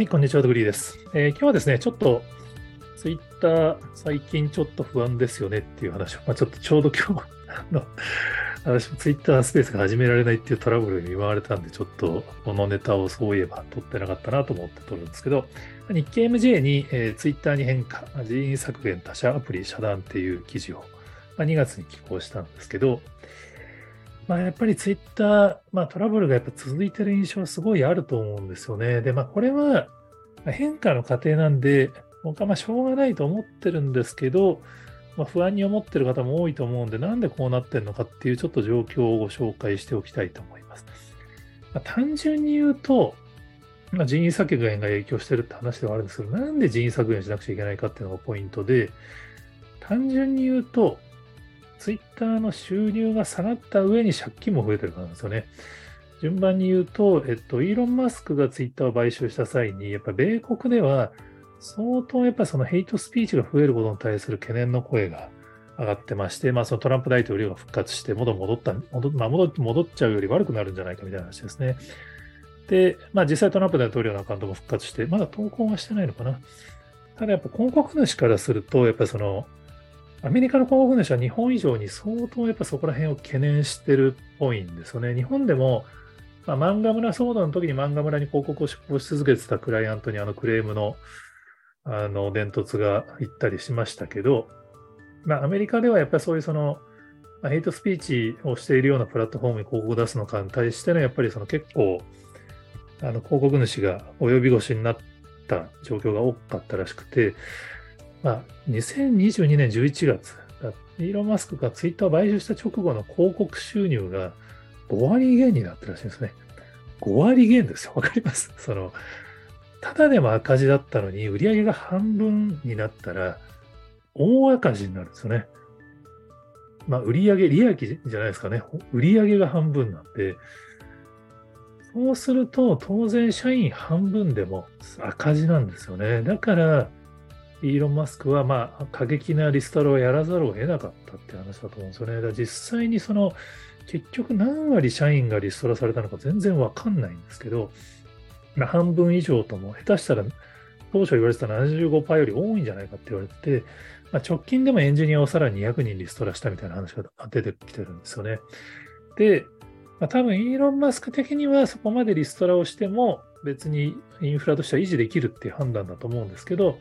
はい、こんにちは、グリーです。えー今日はですね、ちょっと、ツイッター、最近ちょっと不安ですよねっていう話を、まあ、ちょっとちょうど今日、の、私もツイッタースペースが始められないっていうトラブルに見舞われたんで、ちょっとこのネタをそういえば撮ってなかったなと思って撮るんですけど、日経 MJ に、えー、ツイッターに変化、人員削減、他社アプリ遮断っていう記事を、まあ、2月に寄稿したんですけど、まあ、やっぱりツイッター、まあ、トラブルがやっぱ続いてる印象はすごいあると思うんですよね。で、まあ、これは変化の過程なんで、僕はまあしょうがないと思ってるんですけど、まあ、不安に思ってる方も多いと思うんで、なんでこうなってるのかっていうちょっと状況をご紹介しておきたいと思います。まあ、単純に言うと、まあ、人員削減が影響してるって話ではあるんですけど、なんで人員削減しなくちゃいけないかっていうのがポイントで、単純に言うと、ツイッターの収入が下がった上に借金も増えてるからですよね。順番に言うと、えっと、イーロン・マスクがツイッターを買収した際に、やっぱ米国では相当やっぱそのヘイトスピーチが増えることに対する懸念の声が上がってまして、まあそのトランプ大統領が復活して戻戻った、戻,、まあ、戻っちゃうより悪くなるんじゃないかみたいな話ですね。で、まあ実際トランプ大統領のアカウントも復活して、まだ投稿はしてないのかな。ただやっぱ広告主からすると、やっぱその、アメリカの広告主は日本以上に相当やっぱそこら辺を懸念してるっぽいんですよね。日本でも、まあ、漫画村騒動の時に漫画村に広告を出稿し続けてたクライアントにあのクレームのあの伝突が行ったりしましたけど、まあ、アメリカではやっぱりそういうその、まあヘイトスピーチをしているようなプラットフォームに広告を出すのかに対してのやっぱりその結構あの広告主が及び腰になった状況が多かったらしくて、まあ、2022年11月、イーロン・マスクがツイッターを買収した直後の広告収入が5割減になってるらしいんですね。5割減ですよ。わかります？その、ただでも赤字だったのに、売り上げが半分になったら、大赤字になるんですよね。まあ、売上、利益じゃないですかね。売上が半分なんで、そうすると、当然社員半分でも赤字なんですよね。だから、イーロン・マスクは、まあ、過激なリストラをやらざるを得なかったって話だと思うんですよね。だ実際にその、結局何割社員がリストラされたのか全然わかんないんですけど、まあ、半分以上とも、下手したら当初言われてた75%より多いんじゃないかって言われてて、まあ、直近でもエンジニアをさらに200人リストラしたみたいな話が出てきてるんですよね。で、まあ、多分イーロン・マスク的にはそこまでリストラをしても別にインフラとしては維持できるっていう判断だと思うんですけど、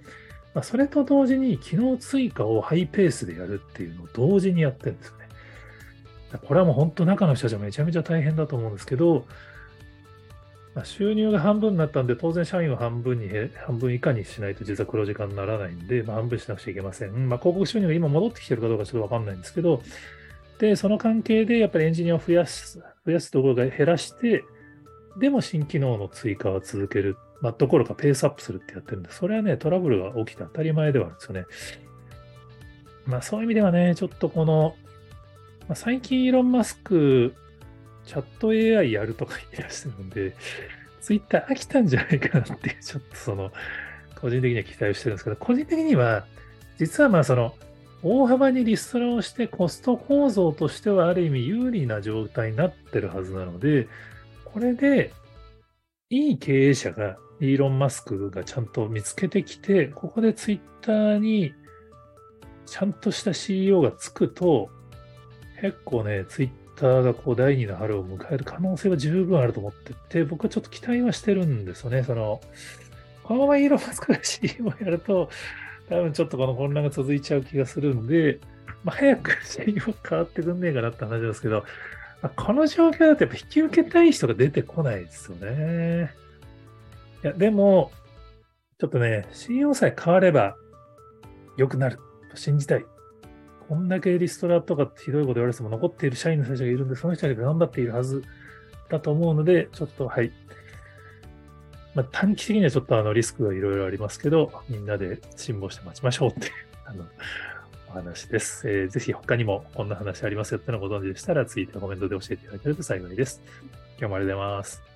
まあ、それと同時に機能追加をハイペースでやるっていうのを同時にやってるんですよね。これはもう本当中の人たちめちゃめちゃ大変だと思うんですけど、まあ、収入が半分になったんで、当然社員を半分に、半分以下にしないと実は黒字化にならないんで、まあ、半分しなくちゃいけません。まあ、広告収入が今戻ってきてるかどうかちょっとわかんないんですけど、で、その関係でやっぱりエンジニアを増やす、増やすところが減らして、でも新機能の追加は続ける。まあ、どころかペースアップするってやってるんで、それはね、トラブルが起きて当たり前ではあるんですよね。まあ、そういう意味ではね、ちょっとこの、まあ、最近イーロン・マスク、チャット AI やるとか言い出してるんで、ツイッター飽きたんじゃないかなって、ちょっとその、個人的には期待をしてるんですけど、個人的には、実はまあその、大幅にリストラをしてコスト構造としてはある意味有利な状態になってるはずなので、これで、いい経営者が、イーロン・マスクがちゃんと見つけてきて、ここでツイッターにちゃんとした CEO がつくと、結構ね、ツイッターがこう第二の春を迎える可能性は十分あると思ってて、僕はちょっと期待はしてるんですよね。その、このままイーロン・マスクが CEO をやると、多分ちょっとこの混乱が続いちゃう気がするんで、まあ、早く CEO 変わってくんねえかなって話ですけど、この状況だとやっぱ引き受けたい人が出てこないですよね。いや、でも、ちょっとね、CEO さえ変われば良くなると信じたい。こんだけリストラとかってひどいこと言われても残っている社員の人たちがいるんで、その人たちが頑張っているはずだと思うので、ちょっとはい。まあ、短期的にはちょっとあのリスクがいろいろありますけど、みんなで辛抱して待ちましょうっていうあのお話です、えー。ぜひ他にもこんな話ありますよってのご存知でしたら、ツイートやコメントで教えていただけると幸いです。今日もありがとうございます。